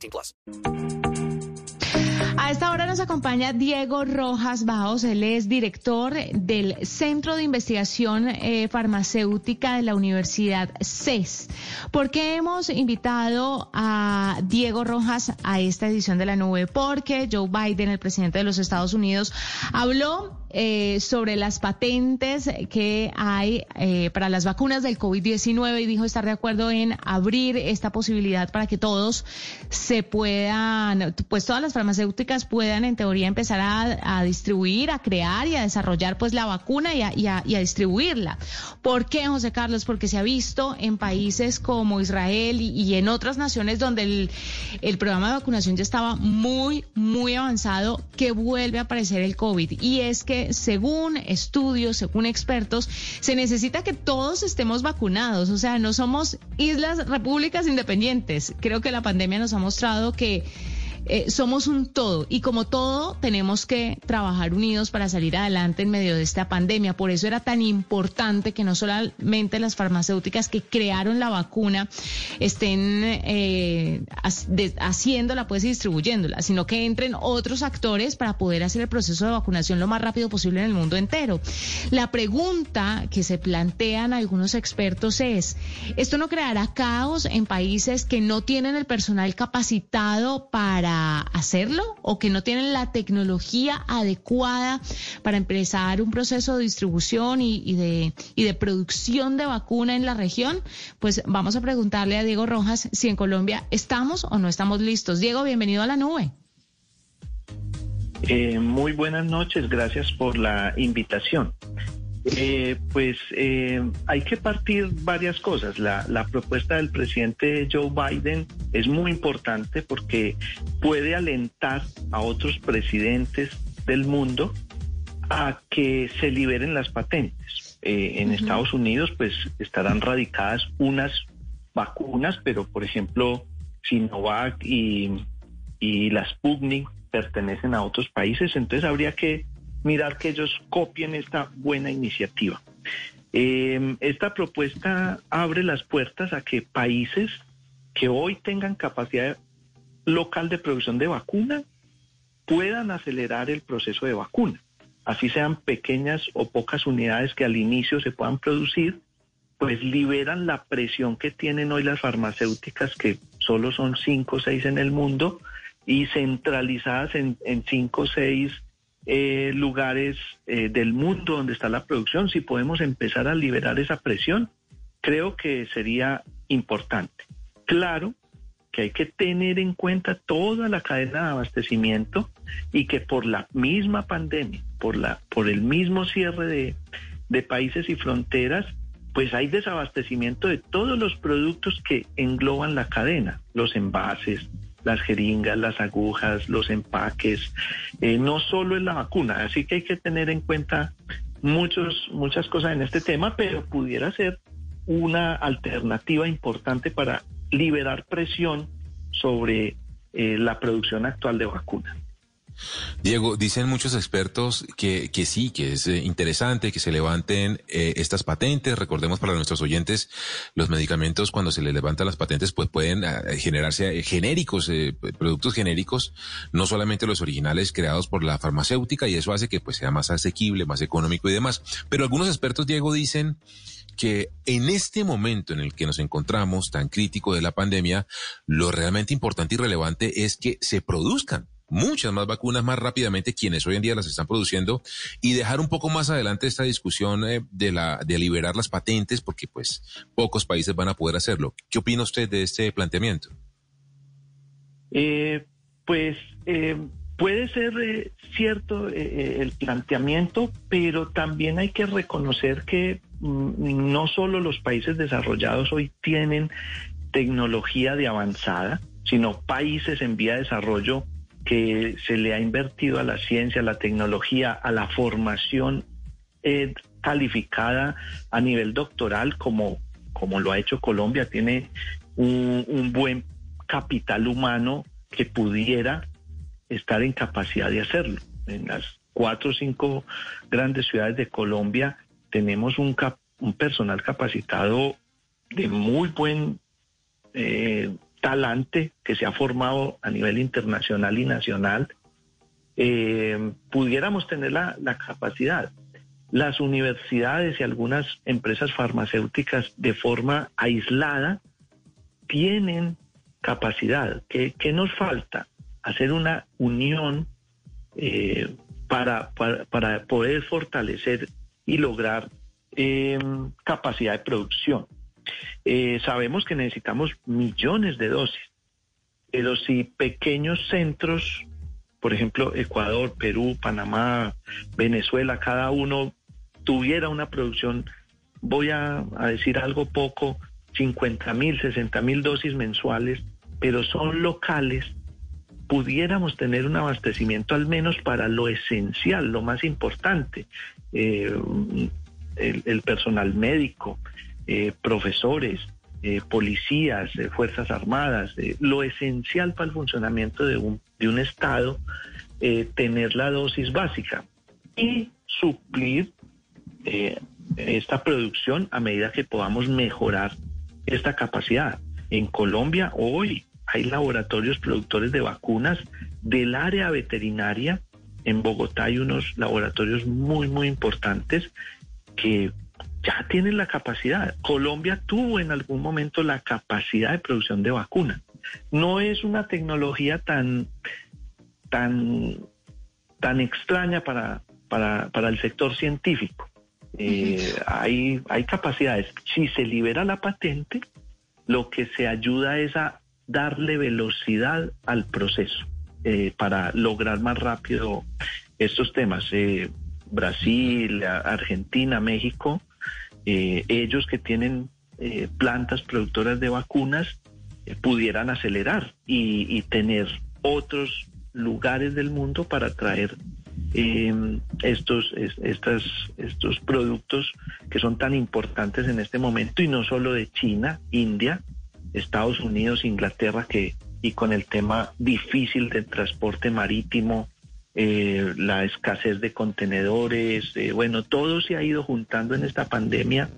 18 plus. A esta hora nos acompaña Diego Rojas Baos. Él es director del Centro de Investigación eh, Farmacéutica de la Universidad CES. ¿Por qué hemos invitado a Diego Rojas a esta edición de la nube? Porque Joe Biden, el presidente de los Estados Unidos, habló eh, sobre las patentes que hay eh, para las vacunas del COVID-19 y dijo estar de acuerdo en abrir esta posibilidad para que todos se puedan, pues todas las farmacéuticas puedan en teoría empezar a, distribuir, a crear y a desarrollar pues la vacuna y a, distribuirla. ¿Por qué, José Carlos? Porque se ha visto en países como Israel y, y en otras naciones donde el, el programa de vacunación ya estaba muy, muy avanzado que vuelve a aparecer el COVID. Y es que según estudios, según expertos, se necesita que todos estemos vacunados. O sea, no somos islas, repúblicas independientes. Creo que la pandemia nos ha mostrado que eh, somos un todo y como todo tenemos que trabajar unidos para salir adelante en medio de esta pandemia. Por eso era tan importante que no solamente las farmacéuticas que crearon la vacuna estén eh, haciéndola pues y distribuyéndola, sino que entren otros actores para poder hacer el proceso de vacunación lo más rápido posible en el mundo entero. La pregunta que se plantean algunos expertos es, ¿esto no creará caos en países que no tienen el personal capacitado para hacerlo o que no tienen la tecnología adecuada para empezar un proceso de distribución y, de, y de producción de vacuna en la región, pues vamos a preguntarle a Diego Rojas si en Colombia estamos o no estamos listos. Diego, bienvenido a la nube. Eh, muy buenas noches, gracias por la invitación. Eh, pues eh, hay que partir varias cosas. La, la, propuesta del presidente Joe Biden es muy importante porque puede alentar a otros presidentes del mundo a que se liberen las patentes. Eh, en Estados Unidos pues estarán radicadas unas vacunas, pero por ejemplo Sinovac y, y las Sputnik pertenecen a otros países, entonces habría que mirar que ellos copien esta buena iniciativa. Eh, esta propuesta abre las puertas a que países que hoy tengan capacidad local de producción de vacuna puedan acelerar el proceso de vacuna. Así sean pequeñas o pocas unidades que al inicio se puedan producir, pues liberan la presión que tienen hoy las farmacéuticas, que solo son cinco o seis en el mundo, y centralizadas en, en cinco o seis eh, lugares eh, del mundo donde está la producción, si podemos empezar a liberar esa presión, creo que sería importante. Claro que hay que tener en cuenta toda la cadena de abastecimiento y que por la misma pandemia, por, la, por el mismo cierre de, de países y fronteras, pues hay desabastecimiento de todos los productos que engloban la cadena, los envases, las jeringas, las agujas, los empaques, eh, no solo es la vacuna, así que hay que tener en cuenta muchos, muchas cosas en este tema, pero pudiera ser una alternativa importante para liberar presión sobre eh, la producción actual de vacunas. Diego, dicen muchos expertos que, que sí, que es eh, interesante que se levanten eh, estas patentes. Recordemos para nuestros oyentes, los medicamentos cuando se les levantan las patentes pues pueden eh, generarse genéricos, productos genéricos, no solamente los originales creados por la farmacéutica y eso hace que pues sea más asequible, más económico y demás. Pero algunos expertos, Diego, dicen que en este momento en el que nos encontramos tan crítico de la pandemia, lo realmente importante y relevante es que se produzcan muchas más vacunas más rápidamente quienes hoy en día las están produciendo y dejar un poco más adelante esta discusión eh, de la de liberar las patentes porque pues pocos países van a poder hacerlo. ¿Qué opina usted de este planteamiento? Eh, pues eh, puede ser cierto el planteamiento, pero también hay que reconocer que mm, no solo los países desarrollados hoy tienen tecnología de avanzada, sino países en vía de desarrollo que se le ha invertido a la ciencia, a la tecnología, a la formación eh, calificada a nivel doctoral, como, como lo ha hecho Colombia, tiene un, un buen capital humano que pudiera estar en capacidad de hacerlo. En las cuatro o cinco grandes ciudades de Colombia tenemos un, cap- un personal capacitado de muy buen eh, talante que se ha formado a nivel internacional y nacional. Eh, pudiéramos tener la, capacidad. Las universidades y algunas empresas farmacéuticas de forma aislada tienen capacidad. ¿Qué, nos falta? Hacer una unión eh, para, para, para poder fortalecer y lograr eh, capacidad de producción. Eh, sabemos que necesitamos millones de dosis, pero si pequeños centros, por ejemplo, Ecuador, Perú, Panamá, Venezuela, cada uno tuviera una producción, voy a, decir algo poco, 50 mil, 60 mil dosis mensuales, pero son locales, pudiéramos tener un abastecimiento al menos para lo esencial, lo más importante, eh, el, personal médico, eh, profesores, eh, policías, Fuerzas Armadas, eh, lo esencial para el funcionamiento de un, de un Estado, eh, tener la dosis básica y suplir eh, esta producción a medida que podamos mejorar esta capacidad. En Colombia hoy hay laboratorios productores de vacunas del área veterinaria. En Bogotá hay unos laboratorios muy, muy importantes que ya tienen la capacidad. Colombia tuvo en algún momento la capacidad de producción de vacunas. No es una tecnología tan, tan, tan extraña para, para, para el sector científico. Eh, hay, hay capacidades. Si se libera la patente, lo que se ayuda es a darle velocidad al proceso eh, para lograr más rápido estos temas. Eh, Brasil, Argentina, México, eh, ellos que tienen eh, plantas productoras de vacunas eh, pudieran acelerar y, y, tener otros lugares del mundo para traer estos, es, estas, estos productos que son tan importantes en este momento y no solo de China, India, Estados Unidos, Inglaterra, que y con el tema difícil del transporte marítimo, eh, la escasez de contenedores, eh, bueno, todo se ha ido juntando en esta pandemia.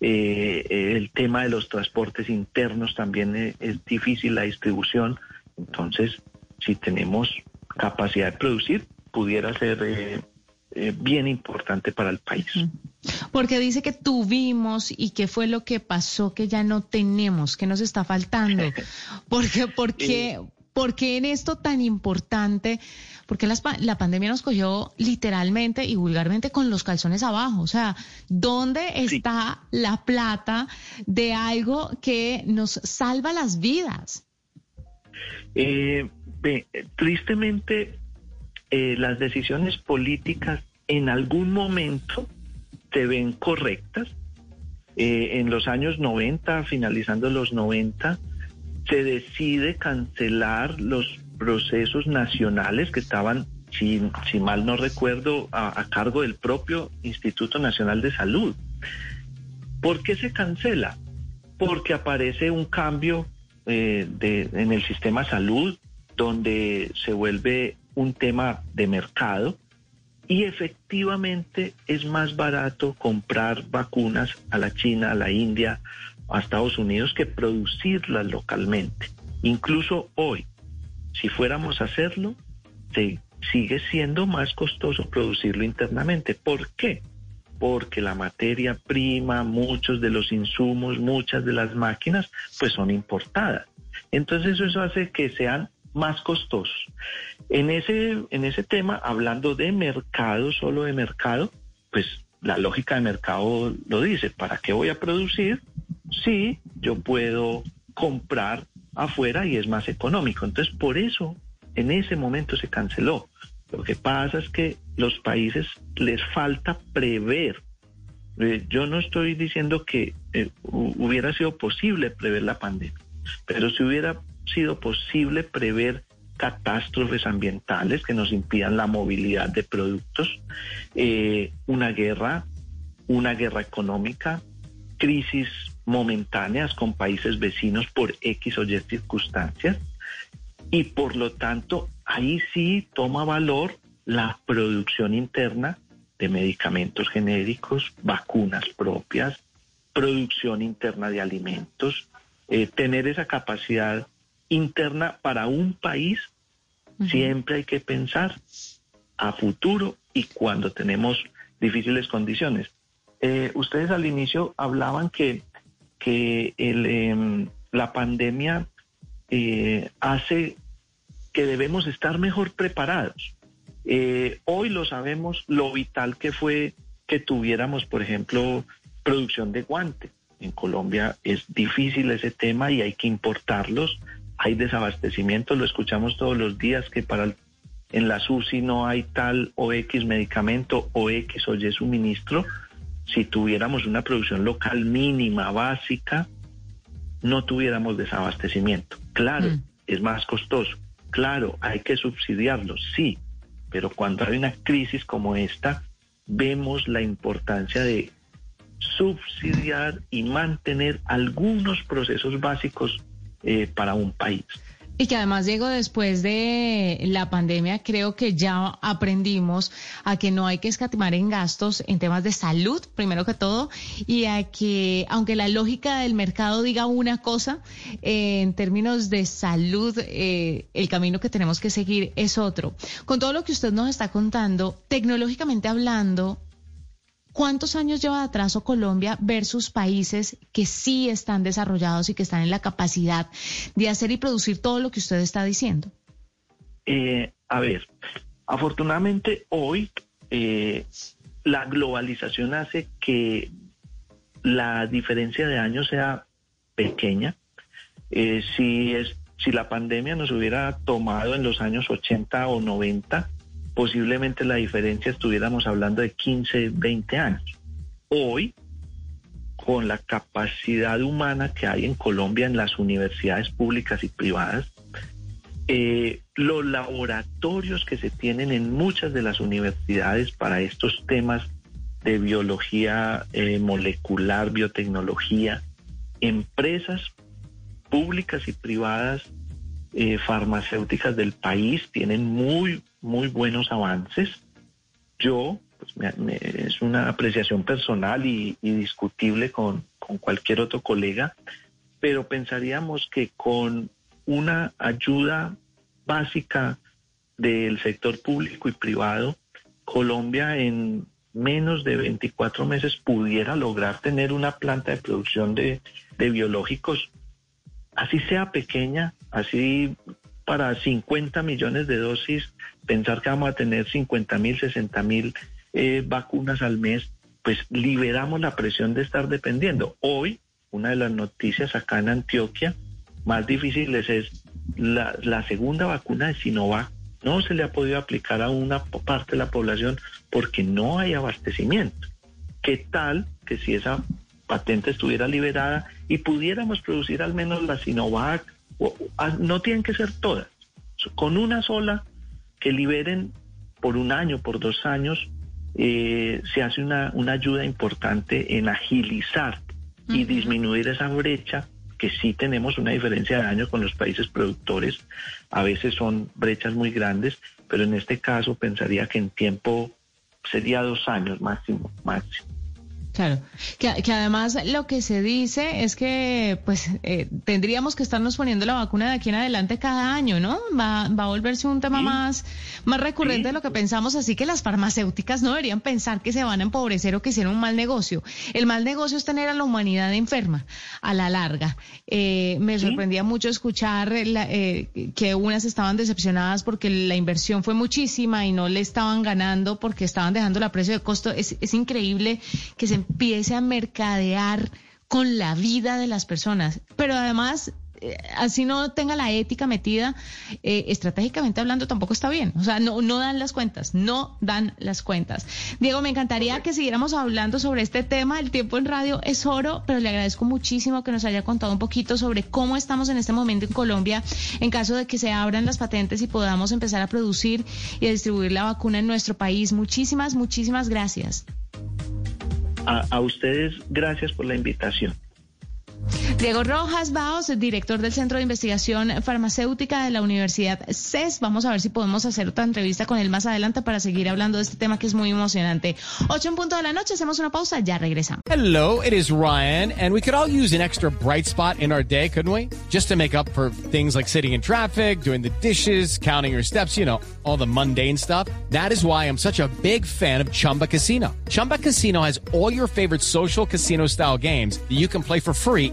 Eh, el tema de los transportes internos también es, es, difícil, la distribución. Entonces, si tenemos capacidad de producir, pudiera ser bien importante para el país. Porque dice que tuvimos y qué fue lo que pasó que ya no tenemos, que nos está faltando. Porque, porque, porque en esto tan importante, porque las, la pandemia nos cogió literalmente y vulgarmente con los calzones abajo. O sea, ¿dónde Sí. está la plata de algo que nos salva las vidas? Eh, tristemente, eh, las decisiones políticas en algún momento se ven correctas. Eh, en los años 90, finalizando los 90, se decide cancelar los procesos nacionales que estaban, si, si mal no recuerdo, a, cargo del propio Instituto Nacional de Salud. ¿Por qué se cancela? Porque aparece un cambio eh, de, en el sistema salud donde se vuelve un tema de mercado y efectivamente es más barato comprar vacunas a la China, a la India, a Estados Unidos que producirlas localmente. Incluso hoy, si fuéramos a hacerlo, sigue siendo más costoso producirlo internamente. ¿Por qué? Porque la materia prima, muchos de los insumos, muchas de las máquinas, pues son importadas. Entonces eso hace que sean más costosos. En ese, en ese tema, hablando de mercado, solo de mercado, pues la lógica de mercado lo dice, ¿para qué voy a producir? Sí, yo puedo comprar afuera y es más económico. Entonces, por eso, en ese momento se canceló. Lo que pasa es que los países les falta prever. Eh, yo no estoy diciendo que eh, hubiera sido posible prever la pandemia, pero si hubiera sido posible prever catástrofes ambientales que nos impidan la movilidad de productos, eh, una guerra, una guerra económica, crisis momentáneas con países vecinos por X o Y circunstancias. Y por lo tanto, ahí sí toma valor la producción interna de medicamentos genéricos, vacunas propias, producción interna de alimentos, eh, tener esa capacidad interna para un país, siempre hay que pensar a futuro y cuando tenemos difíciles condiciones. Eh, ustedes al inicio hablaban que, que el, em, la pandemia eh, hace que debemos estar mejor preparados. Eh, hoy lo sabemos lo vital que fue que tuviéramos, por ejemplo, producción de guante. En Colombia es difícil ese tema y hay que importarlos. Hay desabastecimiento, lo escuchamos todos los días que para en la SUSI no hay tal o X medicamento o X o Y suministro. Si tuviéramos una producción local mínima, básica, no tuviéramos desabastecimiento. Claro, Mm. es más costoso. Claro, hay que subsidiarlos, sí, pero cuando hay una crisis como esta, vemos la importancia de subsidiar y mantener algunos procesos básicos eh, para un país. Y que además, Diego, después de la pandemia, creo que ya aprendimos a que no hay que escatimar en gastos en temas de salud, primero que todo, y a que, aunque la lógica del mercado diga una cosa, eh, en términos de salud, eh, el camino que tenemos que seguir es otro. Con todo lo que usted nos está contando, tecnológicamente hablando, ¿Cuántos años lleva de atraso Colombia versus países que sí están desarrollados y que están en la capacidad de hacer y producir todo lo que usted está diciendo? Eh, a ver, afortunadamente hoy eh, la globalización hace que la diferencia de años sea pequeña. Eh, si, es, si la pandemia nos hubiera tomado en los años 80 o 90, posiblemente la diferencia estuviéramos hablando de 15, 20 años. Hoy, con la capacidad humana que hay en Colombia en las universidades públicas y privadas, eh, los laboratorios que se tienen en muchas de las universidades para estos temas de biología eh, molecular, biotecnología, empresas públicas y privadas eh, farmacéuticas del país tienen muy, muy buenos avances. Yo, pues me- es una apreciación personal y, y discutible con, con cualquier otro colega, pero pensaríamos que con una ayuda básica del sector público y privado, Colombia en menos de 24 meses pudiera lograr tener una planta de producción de, de biológicos, así sea pequeña, así para 50 millones de dosis, pensar que vamos a tener 50 mil, 60 mil eh, vacunas al mes, pues liberamos la presión de estar dependiendo. Hoy, una de las noticias acá en Antioquia, más difíciles es la, la segunda vacuna de Sinovac. No se le ha podido aplicar a una parte de la población porque no hay abastecimiento. ¿Qué tal que si esa patente estuviera liberada y pudiéramos producir al menos la Sinovac? O- a- no tienen que ser todas. Con una sola que liberen por un año, por dos años, eh, se hace una, una ayuda importante en agilizar y disminuir esa brecha que sí tenemos una diferencia de año con los países productores. A veces son brechas muy grandes, pero en este caso pensaría que en tiempo sería dos años máximo, máximo. Claro, que, que además lo que se dice es que pues eh, tendríamos que estarnos poniendo la vacuna de aquí en adelante cada año, ¿no? Va, va a volverse un tema Sí. más, más recurrente Sí. de lo que pensamos, así que las farmacéuticas no deberían pensar que se van a empobrecer o que hicieron un mal negocio. El mal negocio es tener a la humanidad enferma a la larga. Eh, me Sí. sorprendía mucho escuchar la- eh, que unas estaban decepcionadas porque la inversión fue muchísima y no le estaban ganando porque estaban dejando la precio de costo. Es, es increíble que se empiece a mercadear con la vida de las personas. Pero además, eh, así no tenga la ética metida, eh, estratégicamente hablando tampoco está bien. O sea, no, no dan las cuentas, no dan las cuentas. Diego, me encantaría que siguiéramos hablando sobre este tema. El tiempo en radio es oro, pero le agradezco muchísimo que nos haya contado un poquito sobre cómo estamos en este momento en Colombia en caso de que se abran las patentes y podamos empezar a producir y a distribuir la vacuna en nuestro país. Muchísimas, muchísimas gracias. A, ustedes, gracias por la invitación. Diego Rojas Baos, director del Centro de Investigación Farmacéutica de la Universidad CES. Vamos a ver si podemos hacer otra entrevista con él más adelante para seguir hablando de este tema que es muy emocionante. Ocho en punto de la noche, hacemos una pausa, ya regresamos. Hello, it is Ryan, and we could all use an extra bright spot in our day, couldn't we? Just to make up for things like sitting in traffic, doing the dishes, counting your steps, you know, all the mundane stuff. That is why I'm such a big fan of Chumba Casino. Chumba Casino has all your favorite social casino style games that you can play for free